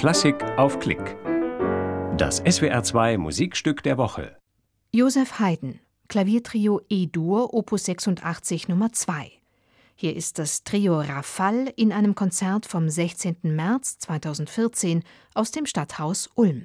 Klassik auf Klick. Das SWR2 Musikstück der Woche. Josef Haydn, Klaviertrio E-Dur, Opus 86 Nummer 2. Hier ist das Trio Rafale in einem Konzert vom 16. März 2014 aus dem Stadthaus Ulm.